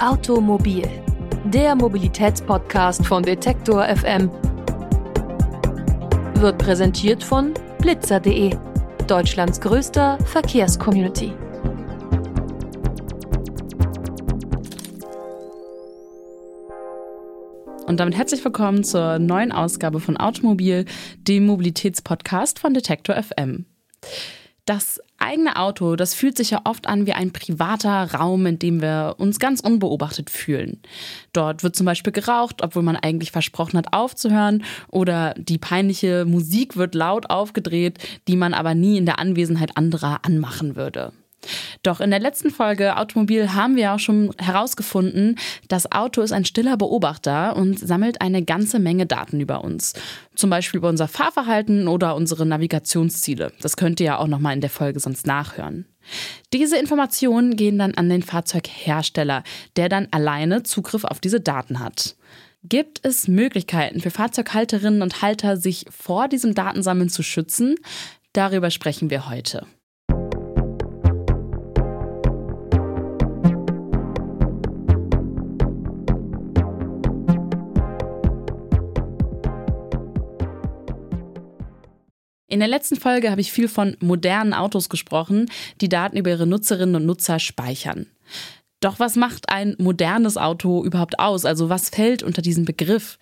Automobil, der Mobilitätspodcast von Detektor FM, wird präsentiert von blitzer.de, Deutschlands größter Verkehrscommunity. Und damit herzlich willkommen zur neuen Ausgabe von Automobil, dem Mobilitätspodcast von Detektor FM. Das eigene Auto, das fühlt sich ja oft an wie ein privater Raum, in dem wir uns ganz unbeobachtet fühlen. Dort wird zum Beispiel geraucht, obwohl man eigentlich versprochen hat aufzuhören, oder die peinliche Musik wird laut aufgedreht, die man aber nie in der Anwesenheit anderer anmachen würde. Doch in der letzten Folge Automobil haben wir auch schon herausgefunden, das Auto ist ein stiller Beobachter und sammelt eine ganze Menge Daten über uns. Zum Beispiel über unser Fahrverhalten oder unsere Navigationsziele. Das könnt ihr ja auch nochmal in der Folge sonst nachhören. Diese Informationen gehen dann an den Fahrzeughersteller, der dann alleine Zugriff auf diese Daten hat. Gibt es Möglichkeiten für Fahrzeughalterinnen und Halter, sich vor diesem Datensammeln zu schützen? Darüber sprechen wir heute. In der letzten Folge habe ich viel von modernen Autos gesprochen, die Daten über ihre Nutzerinnen und Nutzer speichern. Doch was macht ein modernes Auto überhaupt aus? Also was fällt unter diesen Begriff?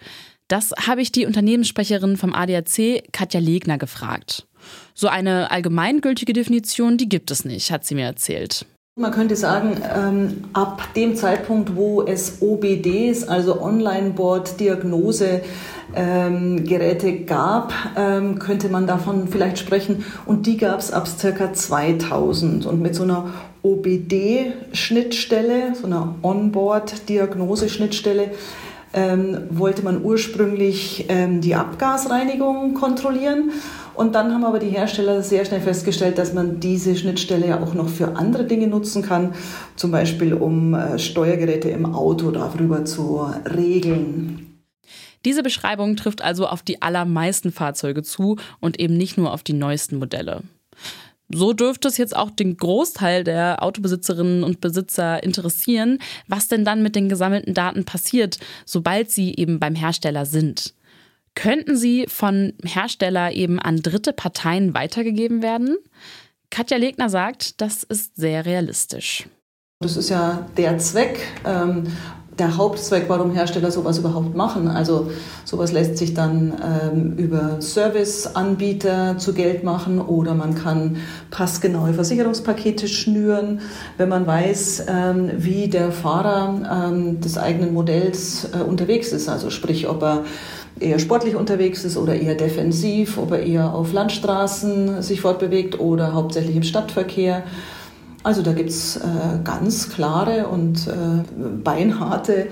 Das habe ich die Unternehmenssprecherin vom ADAC, Katja Legner, gefragt. So eine allgemeingültige Definition, die gibt es nicht, hat sie mir erzählt. Man könnte sagen, ähm, ab dem Zeitpunkt, wo es OBDs, also Online-Board-Diagnose, ähm, gab, ähm, könnte man davon vielleicht sprechen. Und die gab es ab circa 2000. Und mit so einer OBD-Schnittstelle, so einer Onboard-Diagnose-Schnittstelle, ähm, wollte man ursprünglich ähm, die Abgasreinigung kontrollieren. Und dann haben aber die Hersteller sehr schnell festgestellt, dass man diese Schnittstelle ja auch noch für andere Dinge nutzen kann, zum Beispiel um äh, Steuergeräte im Auto darüber zu regeln. Diese Beschreibung trifft also auf die allermeisten Fahrzeuge zu und eben nicht nur auf die neuesten Modelle. So dürfte es jetzt auch den Großteil der Autobesitzerinnen und Besitzer interessieren, was denn dann mit den gesammelten Daten passiert, sobald sie eben beim Hersteller sind. Könnten sie von Hersteller eben an dritte Parteien weitergegeben werden? Katja Legner sagt, das ist sehr realistisch. Das ist ja der Zweck. Ähm, der Hauptzweck, warum Hersteller sowas überhaupt machen. Also sowas lässt sich dann ähm, über Serviceanbieter zu Geld machen oder man kann passgenaue Versicherungspakete schnüren, wenn man weiß, ähm, wie der Fahrer ähm, des eigenen Modells äh, unterwegs ist. Also sprich, ob er eher sportlich unterwegs ist oder eher defensiv, ob er eher auf Landstraßen sich fortbewegt oder hauptsächlich im Stadtverkehr. Also da gibt es äh, ganz klare und äh, beinharte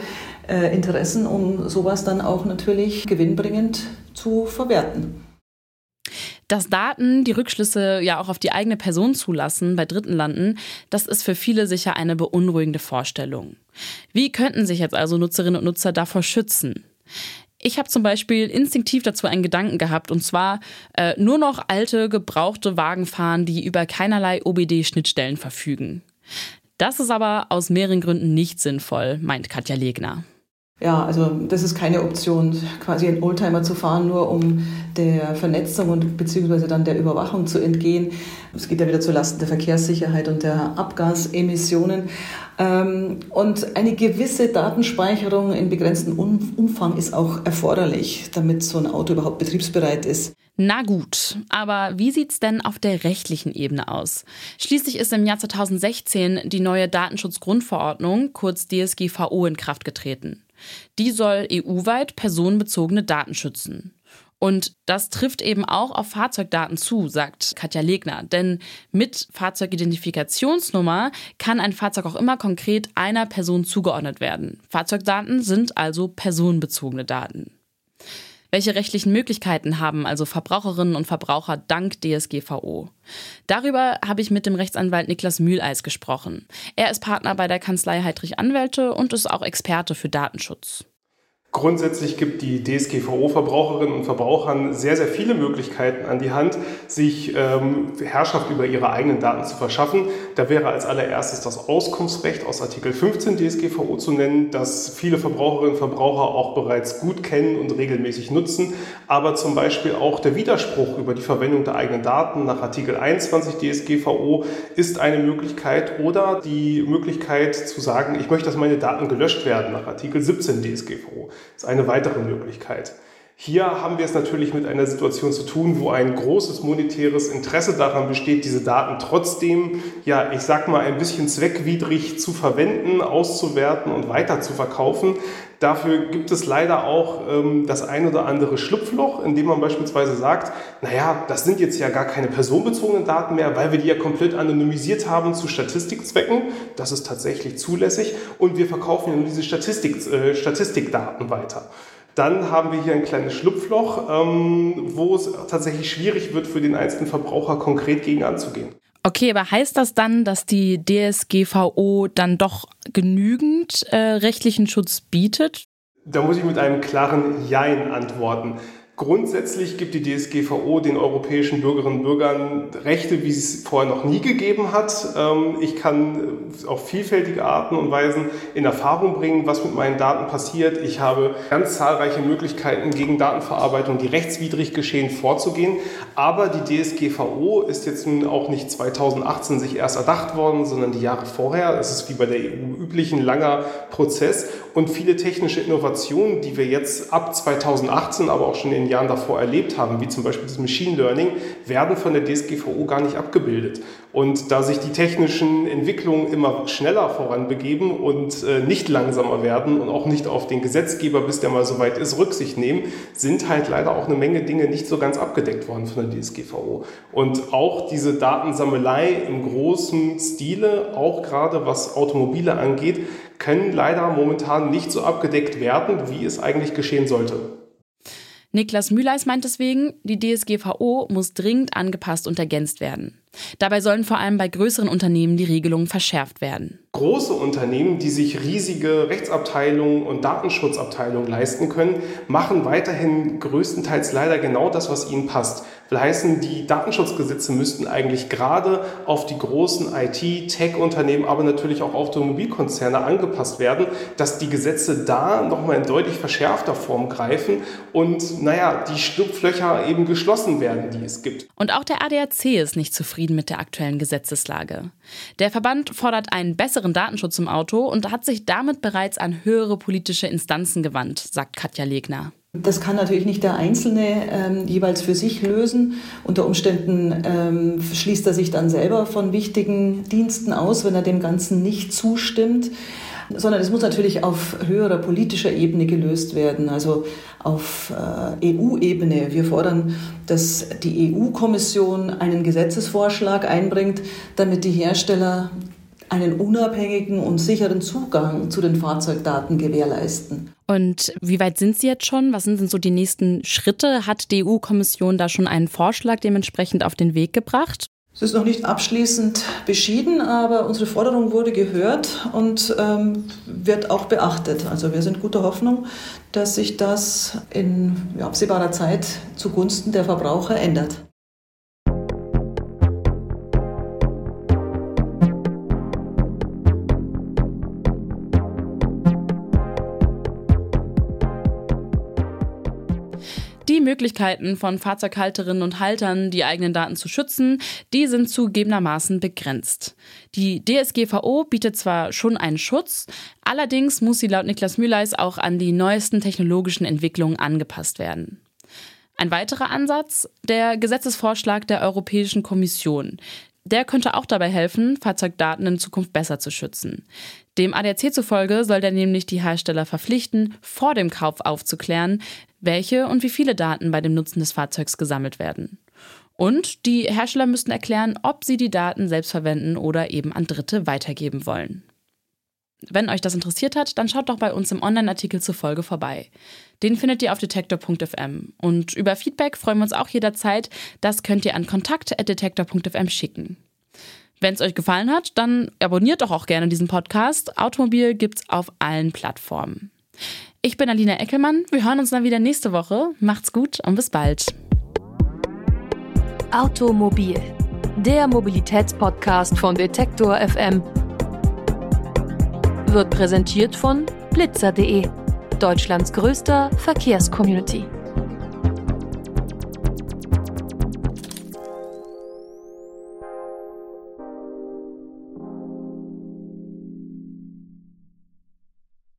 äh, Interessen, um sowas dann auch natürlich gewinnbringend zu verwerten. Dass Daten die Rückschlüsse ja auch auf die eigene Person zulassen, bei Dritten landen, das ist für viele sicher eine beunruhigende Vorstellung. Wie könnten sich jetzt also Nutzerinnen und Nutzer davor schützen? Ich habe zum Beispiel instinktiv dazu einen Gedanken gehabt, und zwar äh, nur noch alte, gebrauchte Wagen fahren, die über keinerlei OBD-Schnittstellen verfügen. Das ist aber aus mehreren Gründen nicht sinnvoll, meint Katja Legner. Ja, also das ist keine Option, quasi einen Oldtimer zu fahren, nur um der Vernetzung und beziehungsweise dann der Überwachung zu entgehen. Es geht ja wieder zulasten der Verkehrssicherheit und der Abgasemissionen. Ähm, und eine gewisse Datenspeicherung in begrenztem Umfang ist auch erforderlich, damit so ein Auto überhaupt betriebsbereit ist. Na gut, aber wie sieht's denn auf der rechtlichen Ebene aus? Schließlich ist im Jahr 2016 die neue Datenschutzgrundverordnung, kurz DSGVO, in Kraft getreten. Die soll EU-weit personenbezogene Daten schützen. Und das trifft eben auch auf Fahrzeugdaten zu, sagt Katja Legner. Denn mit Fahrzeugidentifikationsnummer kann ein Fahrzeug auch immer konkret einer Person zugeordnet werden. Fahrzeugdaten sind also personenbezogene Daten. Welche rechtlichen Möglichkeiten haben also Verbraucherinnen und Verbraucher dank DSGVO? Darüber habe ich mit dem Rechtsanwalt Niklas Mühleis gesprochen. Er ist Partner bei der Kanzlei Heidrich Anwälte und ist auch Experte für Datenschutz. Grundsätzlich gibt die DSGVO Verbraucherinnen und Verbrauchern sehr, sehr viele Möglichkeiten an die Hand, sich ähm, Herrschaft über ihre eigenen Daten zu verschaffen. Da wäre als allererstes das Auskunftsrecht aus Artikel 15 DSGVO zu nennen, das viele Verbraucherinnen und Verbraucher auch bereits gut kennen und regelmäßig nutzen. Aber zum Beispiel auch der Widerspruch über die Verwendung der eigenen Daten nach Artikel 21 DSGVO ist eine Möglichkeit oder die Möglichkeit zu sagen, ich möchte, dass meine Daten gelöscht werden nach Artikel 17 DSGVO. Ist eine weitere Möglichkeit. Hier haben wir es natürlich mit einer Situation zu tun, wo ein großes monetäres Interesse daran besteht, diese Daten trotzdem, ja, ich sag mal, ein bisschen zweckwidrig zu verwenden, auszuwerten und weiter zu verkaufen. Dafür gibt es leider auch ähm, das ein oder andere Schlupfloch, in dem man beispielsweise sagt, naja, das sind jetzt ja gar keine personenbezogenen Daten mehr, weil wir die ja komplett anonymisiert haben zu Statistikzwecken. Das ist tatsächlich zulässig und wir verkaufen ja nur diese Statistik, äh, Statistikdaten weiter. Dann haben wir hier ein kleines Schlupfloch, ähm, wo es tatsächlich schwierig wird für den einzelnen Verbraucher konkret gegen anzugehen. Okay, aber heißt das dann, dass die DSGVO dann doch genügend äh, rechtlichen Schutz bietet? Da muss ich mit einem klaren Jein antworten. Grundsätzlich gibt die DSGVO den europäischen Bürgerinnen und Bürgern Rechte, wie es vorher noch nie gegeben hat. Ähm, ich kann auf vielfältige Arten und Weisen in Erfahrung bringen, was mit meinen Daten passiert. Ich habe ganz zahlreiche Möglichkeiten, gegen Datenverarbeitung, die rechtswidrig geschehen, vorzugehen. Aber die DSGVO ist jetzt nun auch nicht 2018 sich erst erdacht worden, sondern die Jahre vorher. Es ist wie bei der EU üblich ein langer Prozess. Und viele technische Innovationen, die wir jetzt ab 2018, aber auch schon in den Jahren davor erlebt haben, wie zum Beispiel das Machine Learning, werden von der DSGVO gar nicht abgebildet. Und da sich die technischen Entwicklungen immer schneller voranbegeben und äh, nicht langsamer werden und auch nicht auf den Gesetzgeber, bis der mal soweit ist, Rücksicht nehmen, sind halt leider auch eine Menge Dinge nicht so ganz abgedeckt worden von der DSGVO. Und auch diese Datensammelei im großen Stile, auch gerade was Automobile angeht, können leider momentan nicht so abgedeckt werden, wie es eigentlich geschehen sollte. Niklas Mühleis meint deswegen, die DSGVO muss dringend angepasst und ergänzt werden. Dabei sollen vor allem bei größeren Unternehmen die Regelungen verschärft werden. Große Unternehmen, die sich riesige Rechtsabteilungen und Datenschutzabteilungen leisten können, machen weiterhin größtenteils leider genau das, was ihnen passt. Will heißen, die Datenschutzgesetze müssten eigentlich gerade auf die großen IT, Tech-Unternehmen, aber natürlich auch Automobilkonzerne angepasst werden, dass die Gesetze da nochmal in deutlich verschärfter Form greifen und, naja, die Schlupflöcher eben geschlossen werden, die es gibt. Und auch der ADAC ist nicht zufrieden mit der aktuellen Gesetzeslage. Der Verband fordert einen besseren Datenschutz im Auto und hat sich damit bereits an höhere politische Instanzen gewandt, sagt Katja Legner. Das kann natürlich nicht der Einzelne ähm, jeweils für sich lösen. Unter Umständen ähm, schließt er sich dann selber von wichtigen Diensten aus, wenn er dem Ganzen nicht zustimmt sondern es muss natürlich auf höherer politischer Ebene gelöst werden, also auf äh, EU-Ebene. Wir fordern, dass die EU-Kommission einen Gesetzesvorschlag einbringt, damit die Hersteller einen unabhängigen und sicheren Zugang zu den Fahrzeugdaten gewährleisten. Und wie weit sind Sie jetzt schon? Was sind denn so die nächsten Schritte? Hat die EU-Kommission da schon einen Vorschlag dementsprechend auf den Weg gebracht? Es ist noch nicht abschließend beschieden, aber unsere Forderung wurde gehört und ähm, wird auch beachtet. Also wir sind guter Hoffnung, dass sich das in absehbarer Zeit zugunsten der Verbraucher ändert. Die Möglichkeiten von Fahrzeughalterinnen und Haltern, die eigenen Daten zu schützen, die sind zugegebenermaßen begrenzt. Die DSGVO bietet zwar schon einen Schutz, allerdings muss sie laut Niklas Mühleis auch an die neuesten technologischen Entwicklungen angepasst werden. Ein weiterer Ansatz, der Gesetzesvorschlag der Europäischen Kommission. Der könnte auch dabei helfen, Fahrzeugdaten in Zukunft besser zu schützen. Dem ADAC zufolge soll der nämlich die Hersteller verpflichten, vor dem Kauf aufzuklären, welche und wie viele Daten bei dem Nutzen des Fahrzeugs gesammelt werden. Und die Hersteller müssten erklären, ob sie die Daten selbst verwenden oder eben an Dritte weitergeben wollen. Wenn euch das interessiert hat, dann schaut doch bei uns im Online-Artikel zur Folge vorbei. Den findet ihr auf detektor.fm. Und über Feedback freuen wir uns auch jederzeit. Das könnt ihr an kontakt.detektor.fm schicken. Wenn es euch gefallen hat, dann abonniert doch auch gerne diesen Podcast. Automobil gibt's auf allen Plattformen. Ich bin Alina Eckelmann. Wir hören uns dann wieder nächste Woche. Macht's gut und bis bald. Automobil, der Mobilitätspodcast von Detektor FM, wird präsentiert von blitzer.de, Deutschlands größter Verkehrscommunity.